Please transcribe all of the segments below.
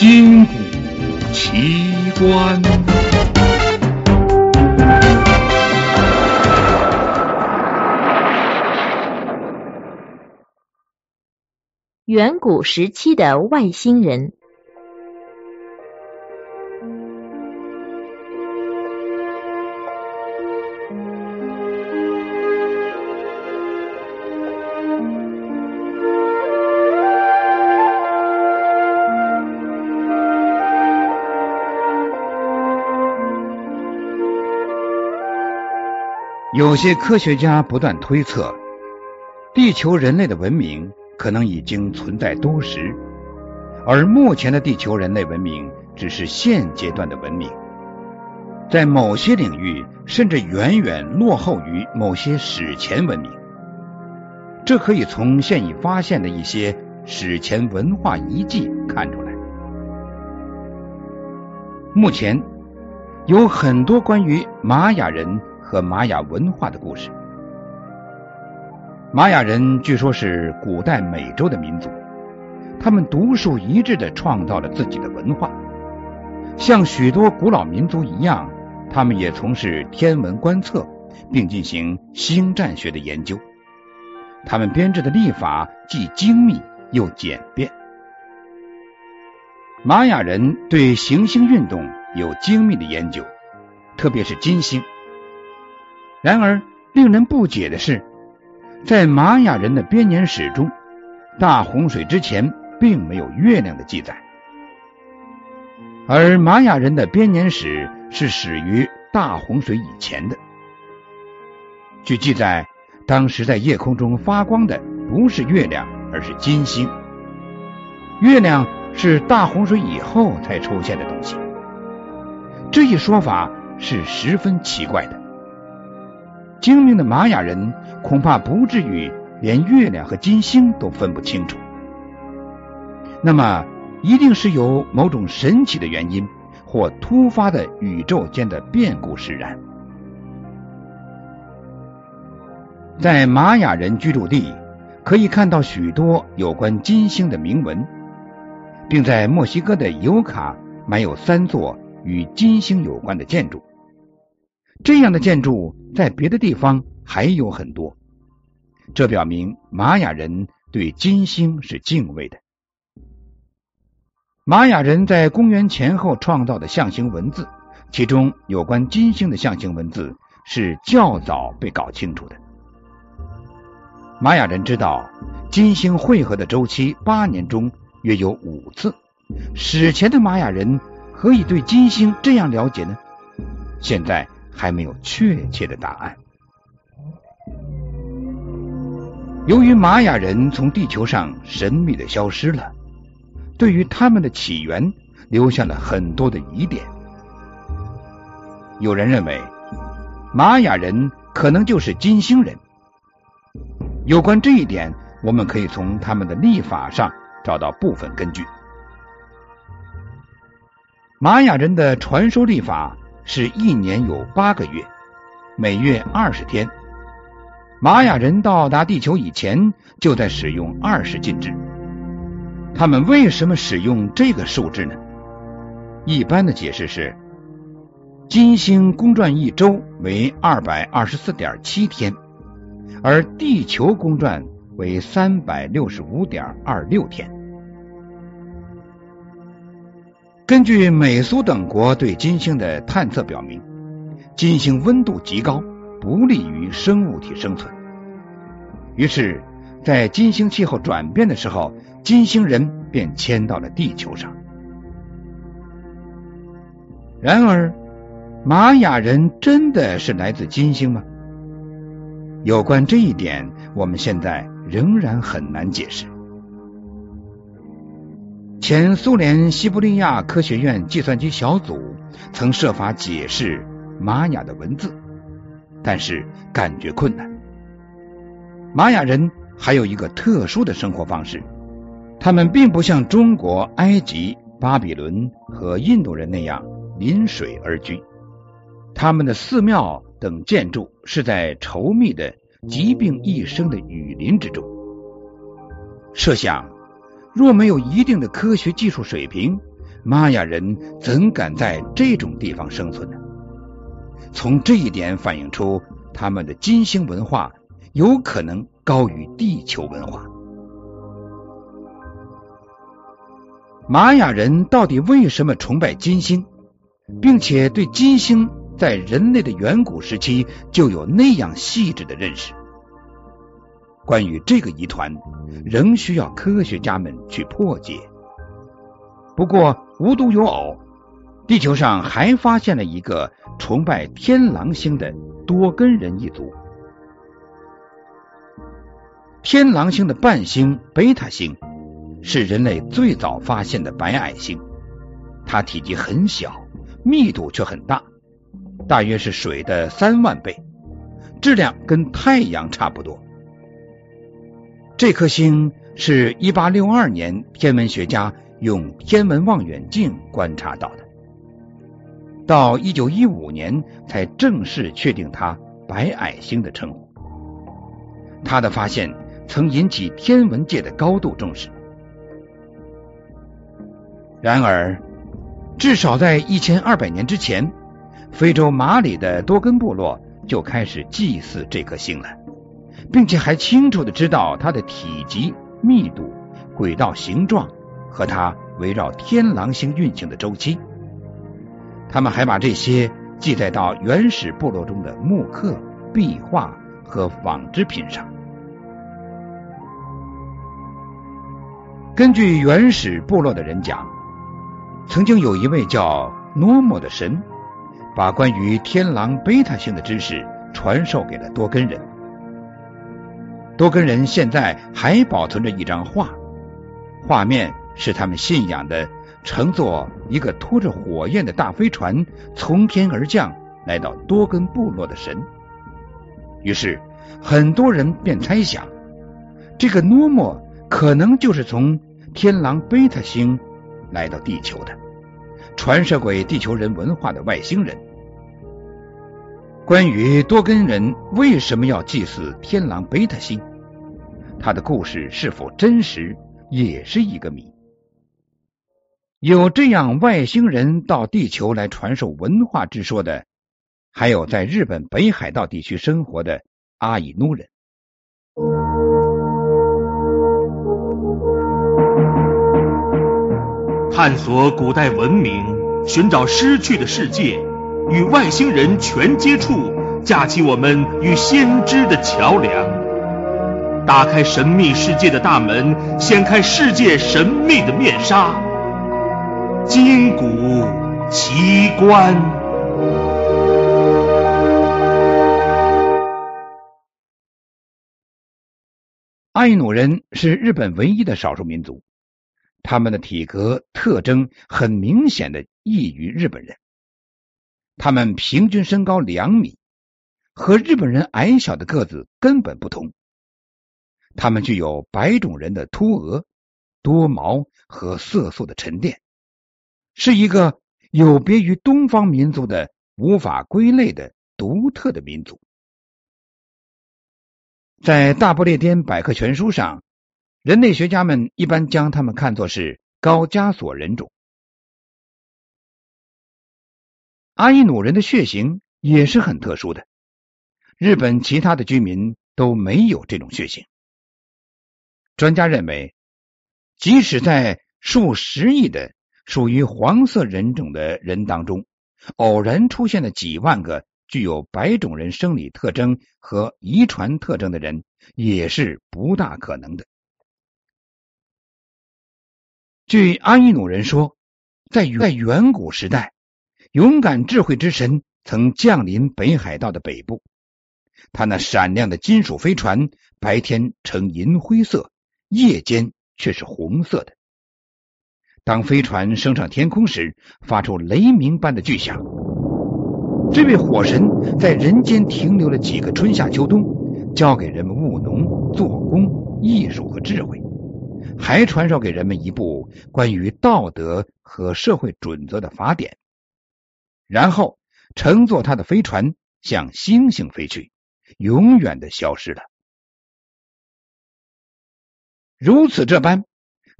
金古奇观。远古时期的外星人。有些科学家不断推测，地球人类的文明可能已经存在多时，而目前的地球人类文明只是现阶段的文明，在某些领域甚至远远落后于某些史前文明。这可以从现已发现的一些史前文化遗迹看出来。目前有很多关于玛雅人。和玛雅文化的故事。玛雅人据说是古代美洲的民族，他们独树一帜的创造了自己的文化。像许多古老民族一样，他们也从事天文观测，并进行星战学的研究。他们编制的历法既精密又简便。玛雅人对行星运动有精密的研究，特别是金星。然而，令人不解的是，在玛雅人的编年史中，大洪水之前并没有月亮的记载，而玛雅人的编年史是始于大洪水以前的。据记载，当时在夜空中发光的不是月亮，而是金星。月亮是大洪水以后才出现的东西。这一说法是十分奇怪的。精明的玛雅人恐怕不至于连月亮和金星都分不清楚，那么一定是有某种神奇的原因或突发的宇宙间的变故使然。在玛雅人居住地可以看到许多有关金星的铭文，并在墨西哥的尤卡埋有三座与金星有关的建筑。这样的建筑在别的地方还有很多，这表明玛雅人对金星是敬畏的。玛雅人在公元前后创造的象形文字，其中有关金星的象形文字是较早被搞清楚的。玛雅人知道金星汇合的周期八年中约有五次，史前的玛雅人何以对金星这样了解呢？现在。还没有确切的答案。由于玛雅人从地球上神秘的消失了，对于他们的起源留下了很多的疑点。有人认为玛雅人可能就是金星人。有关这一点，我们可以从他们的历法上找到部分根据。玛雅人的传说历法。是一年有八个月，每月二十天。玛雅人到达地球以前就在使用二十进制。他们为什么使用这个数字呢？一般的解释是，金星公转一周为二百二十四点七天，而地球公转为三百六十五点二六天。根据美苏等国对金星的探测表明，金星温度极高，不利于生物体生存。于是，在金星气候转变的时候，金星人便迁到了地球上。然而，玛雅人真的是来自金星吗？有关这一点，我们现在仍然很难解释。前苏联西伯利亚科学院计算机小组曾设法解释玛雅的文字，但是感觉困难。玛雅人还有一个特殊的生活方式，他们并不像中国、埃及、巴比伦和印度人那样临水而居，他们的寺庙等建筑是在稠密的疾病一生的雨林之中。设想。若没有一定的科学技术水平，玛雅人怎敢在这种地方生存呢？从这一点反映出他们的金星文化有可能高于地球文化。玛雅人到底为什么崇拜金星，并且对金星在人类的远古时期就有那样细致的认识？关于这个疑团，仍需要科学家们去破解。不过无独有偶，地球上还发现了一个崇拜天狼星的多根人一族。天狼星的伴星贝塔星是人类最早发现的白矮星，它体积很小，密度却很大，大约是水的三万倍，质量跟太阳差不多。这颗星是一八六二年天文学家。用天文望远镜观察到的，到一九一五年才正式确定它“白矮星”的称呼。他的发现曾引起天文界的高度重视。然而，至少在一千二百年之前，非洲马里的多根部落就开始祭祀这颗星了，并且还清楚的知道它的体积、密度、轨道形状。和它围绕天狼星运行的周期，他们还把这些记载到原始部落中的木刻、壁画和纺织品上。根据原始部落的人讲，曾经有一位叫诺莫的神，把关于天狼贝塔星的知识传授给了多根人。多根人现在还保存着一张画，画面。是他们信仰的乘坐一个拖着火焰的大飞船从天而降来到多根部落的神。于是很多人便猜想，这个诺莫可能就是从天狼贝塔星来到地球的，传授给地球人文化的外星人。关于多根人为什么要祭祀天狼贝塔星，他的故事是否真实，也是一个谜。有这样外星人到地球来传授文化之说的，还有在日本北海道地区生活的阿伊努人。探索古代文明，寻找失去的世界，与外星人全接触，架起我们与先知的桥梁，打开神秘世界的大门，掀开世界神秘的面纱。金谷奇观。阿伊努人是日本唯一的少数民族，他们的体格特征很明显的异于日本人。他们平均身高两米，和日本人矮小的个子根本不同。他们具有白种人的秃额、多毛和色素的沉淀。是一个有别于东方民族的无法归类的独特的民族。在大不列颠百科全书上，人类学家们一般将他们看作是高加索人种。阿伊努人的血型也是很特殊的，日本其他的居民都没有这种血型。专家认为，即使在数十亿的属于黄色人种的人当中，偶然出现了几万个具有白种人生理特征和遗传特征的人，也是不大可能的。据阿伊努人说，在在远古时代，勇敢智慧之神曾降临北海道的北部，他那闪亮的金属飞船白天呈银灰色，夜间却是红色的。当飞船升上天空时，发出雷鸣般的巨响。这位火神在人间停留了几个春夏秋冬，教给人们务农、做工、艺术和智慧，还传授给人们一部关于道德和社会准则的法典。然后乘坐他的飞船向星星飞去，永远的消失了。如此这般。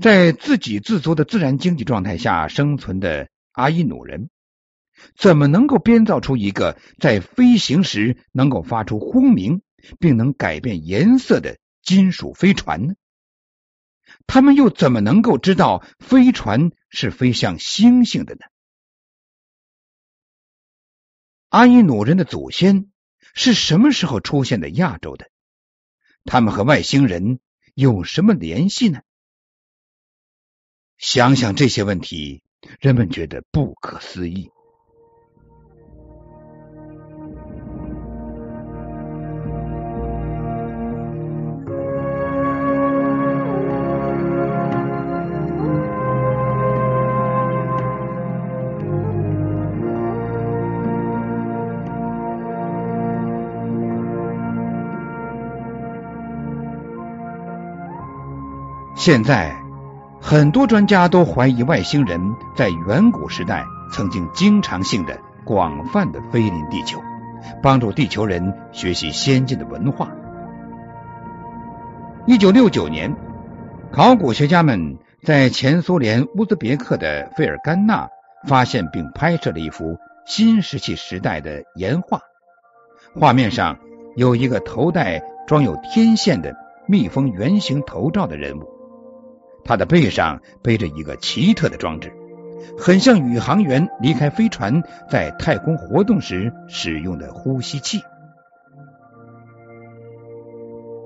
在自给自足的自然经济状态下生存的阿伊努人，怎么能够编造出一个在飞行时能够发出轰鸣并能改变颜色的金属飞船呢？他们又怎么能够知道飞船是飞向星星的呢？阿伊努人的祖先是什么时候出现在亚洲的？他们和外星人有什么联系呢？想想这些问题，人们觉得不可思议。现在，很多专家都怀疑外星人在远古时代曾经经常性的、广泛的飞临地球，帮助地球人学习先进的文化。一九六九年，考古学家们在前苏联乌兹别克的费尔干纳发现并拍摄了一幅新石器时代的岩画，画面上有一个头戴装有天线的密封圆形头罩的人物。他的背上背着一个奇特的装置，很像宇航员离开飞船在太空活动时使用的呼吸器。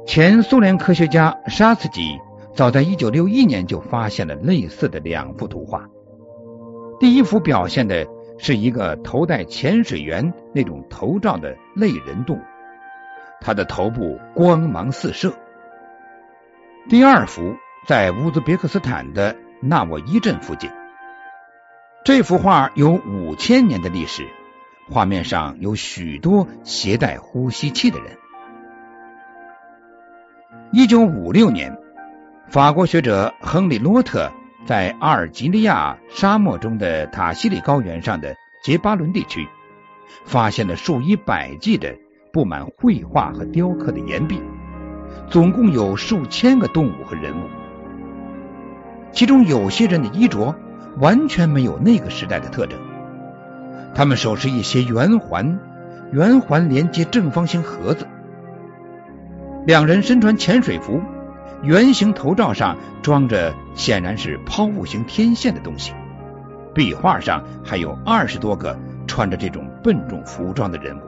前苏联科学家沙茨基早在一九六一年就发现了类似的两幅图画。第一幅表现的是一个头戴潜水员那种头罩的类人动物，它的头部光芒四射。第二幅。在乌兹别克斯坦的纳沃伊镇附近，这幅画有五千年的历史。画面上有许多携带呼吸器的人。一九五六年，法国学者亨利·洛特在阿尔及利亚沙漠中的塔西里高原上的杰巴伦地区，发现了数以百计的布满绘画和雕刻的岩壁，总共有数千个动物和人物。其中有些人的衣着完全没有那个时代的特征，他们手持一些圆环，圆环连接正方形盒子。两人身穿潜水服，圆形头罩上装着显然是抛物型天线的东西。壁画上还有二十多个穿着这种笨重服装的人物，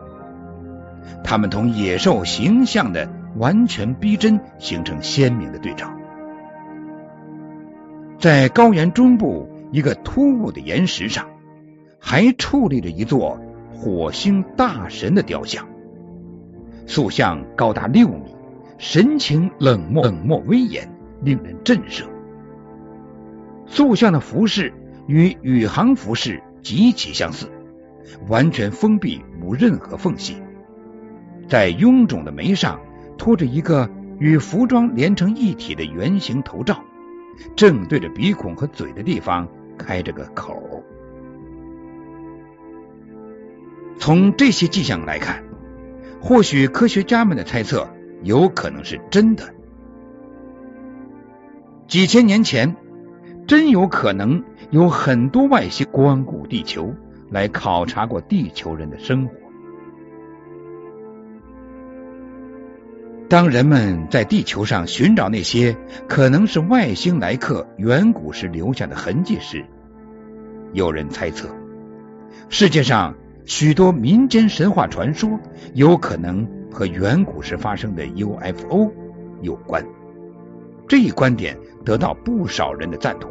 他们同野兽形象的完全逼真，形成鲜明的对照。在高原中部一个突兀的岩石上，还矗立着一座火星大神的雕像。塑像高达六米，神情冷漠冷漠威严，令人震慑。塑像的服饰与宇航服饰极其相似，完全封闭，无任何缝隙。在臃肿的眉上托着一个与服装连成一体的圆形头罩。正对着鼻孔和嘴的地方开着个口。从这些迹象来看，或许科学家们的猜测有可能是真的。几千年前，真有可能有很多外星光顾地球，来考察过地球人的生活。当人们在地球上寻找那些可能是外星来客远古时留下的痕迹时，有人猜测，世界上许多民间神话传说有可能和远古时发生的 UFO 有关。这一观点得到不少人的赞同。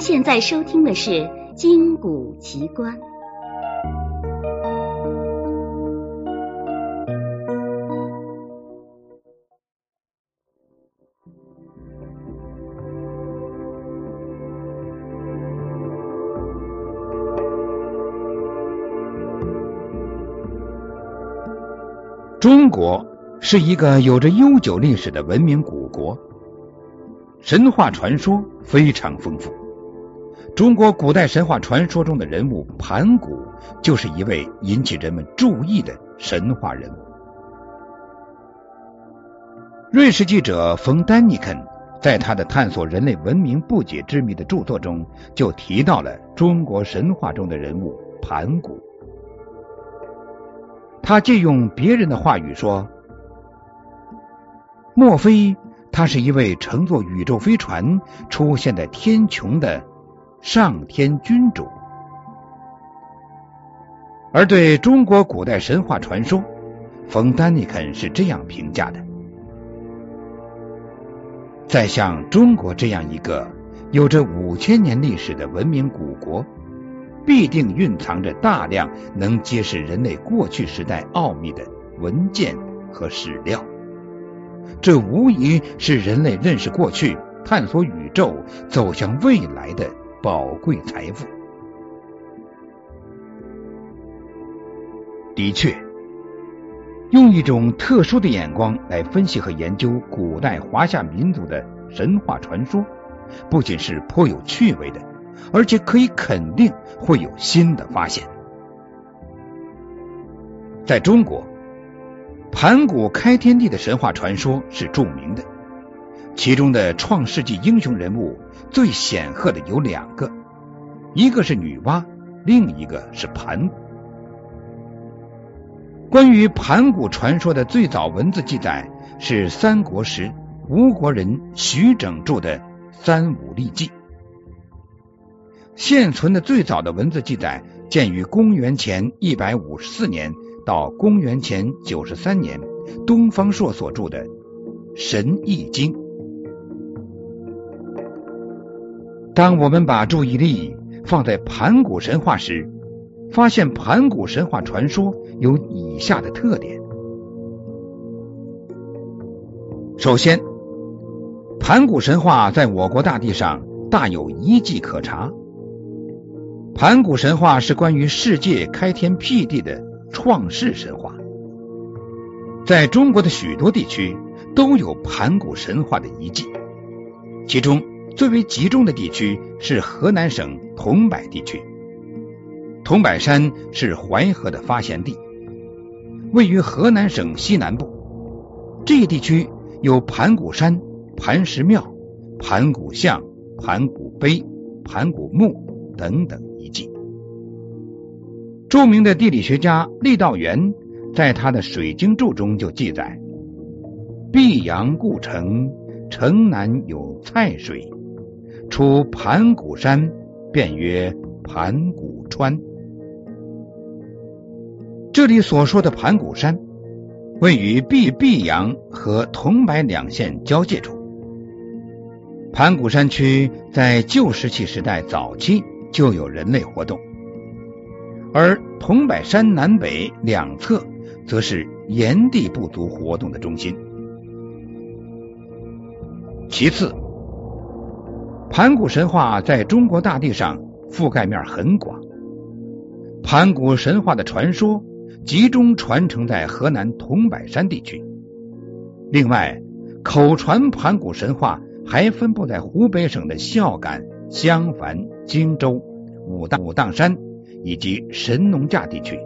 现在收听的是金谷奇观。中国是一个有着悠久历史的文明古国。神话传说非常丰富。中国古代神话传说中的人物盘古，就是一位引起人们注意的神话人物。瑞士记者冯丹尼肯在他的探索人类文明不解之谜的著作中，就提到了中国神话中的人物盘古。他借用别人的话语说：“莫非他是一位乘坐宇宙飞船出现在天穹的上天君主？”而对中国古代神话传说，冯丹尼肯是这样评价的：“在像中国这样一个有着五千年历史的文明古国。”必定蕴藏着大量能揭示人类过去时代奥秘的文件和史料，这无疑是人类认识过去、探索宇宙、走向未来的宝贵财富。的确，用一种特殊的眼光来分析和研究古代华夏民族的神话传说，不仅是颇有趣味的。而且可以肯定会有新的发现。在中国，盘古开天地的神话传说是著名的，其中的创世纪英雄人物最显赫的有两个，一个是女娲，另一个是盘古。关于盘古传说的最早文字记载是三国时吴国人徐整著的《三武历纪》。现存的最早的文字记载见于公元前一百五十四年到公元前九十三年，东方朔所著的《神异经》。当我们把注意力放在盘古神话时，发现盘古神话传说有以下的特点：首先，盘古神话在我国大地上大有遗迹可查。盘古神话是关于世界开天辟地的创世神话，在中国的许多地区都有盘古神话的遗迹，其中最为集中的地区是河南省桐柏地区。桐柏山是淮河的发源地，位于河南省西南部。这一地区有盘古山、盘石庙、盘古像、盘古碑、盘古墓等等遗迹。著名的地理学家郦道元在他的《水经注》中就记载：“碧阳故城，城南有蔡水，出盘古山，便曰盘古川。”这里所说的盘古山，位于碧碧阳和桐柏两县交界处。盘古山区在旧石器时代早期就有人类活动。而桐柏山南北两侧，则是炎帝部族活动的中心。其次，盘古神话在中国大地上覆盖面很广。盘古神话的传说集中传承在河南桐柏山地区，另外，口传盘古神话还分布在湖北省的孝感、襄樊、荆州、武当武当山。以及神农架地区、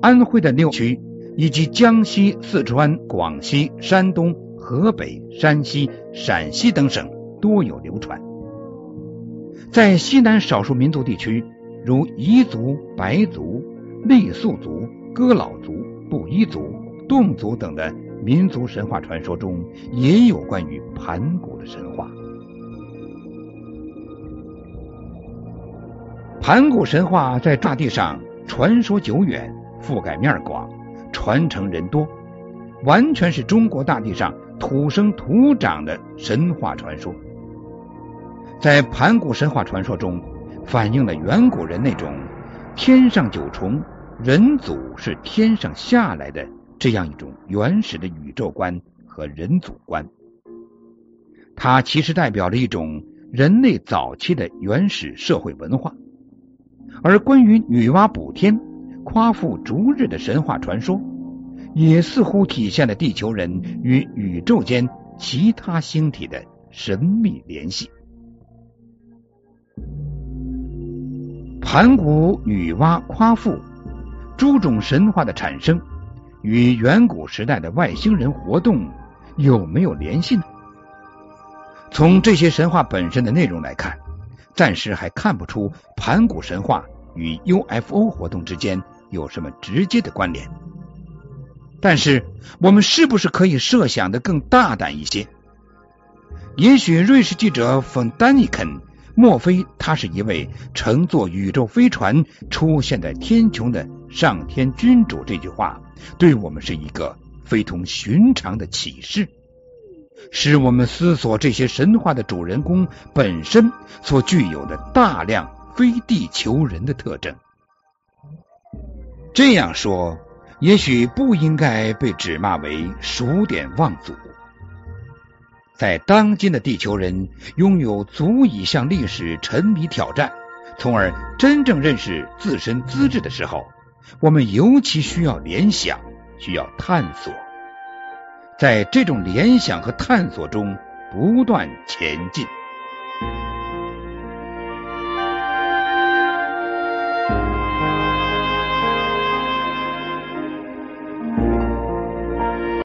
安徽的六区，以及江西、四川、广西、山东、河北、山西、陕西等省多有流传。在西南少数民族地区，如彝族、白族、傈僳族、哥老族、布依族、侗族等的民族神话传说中，也有关于盘古的神话。盘古神话在大地上传说久远，覆盖面广，传承人多，完全是中国大地上土生土长的神话传说。在盘古神话传说中，反映了远古人那种天上九重，人祖是天上下来的这样一种原始的宇宙观和人祖观。它其实代表了一种人类早期的原始社会文化。而关于女娲补天、夸父逐日的神话传说，也似乎体现了地球人与宇宙间其他星体的神秘联系。盘古、女娲、夸父诸种神话的产生，与远古时代的外星人活动有没有联系呢？从这些神话本身的内容来看，暂时还看不出盘古神话与 UFO 活动之间有什么直接的关联。但是，我们是不是可以设想的更大胆一些？也许瑞士记者冯丹尼肯，莫非他是一位乘坐宇宙飞船出现在天穹的上天君主？这句话对我们是一个非同寻常的启示，使我们思索这些神话的主人公本身所具有的大量非地球人的特征。这样说。也许不应该被指骂为数典忘祖。在当今的地球人拥有足以向历史沉迷挑战，从而真正认识自身资质的时候，我们尤其需要联想，需要探索，在这种联想和探索中不断前进。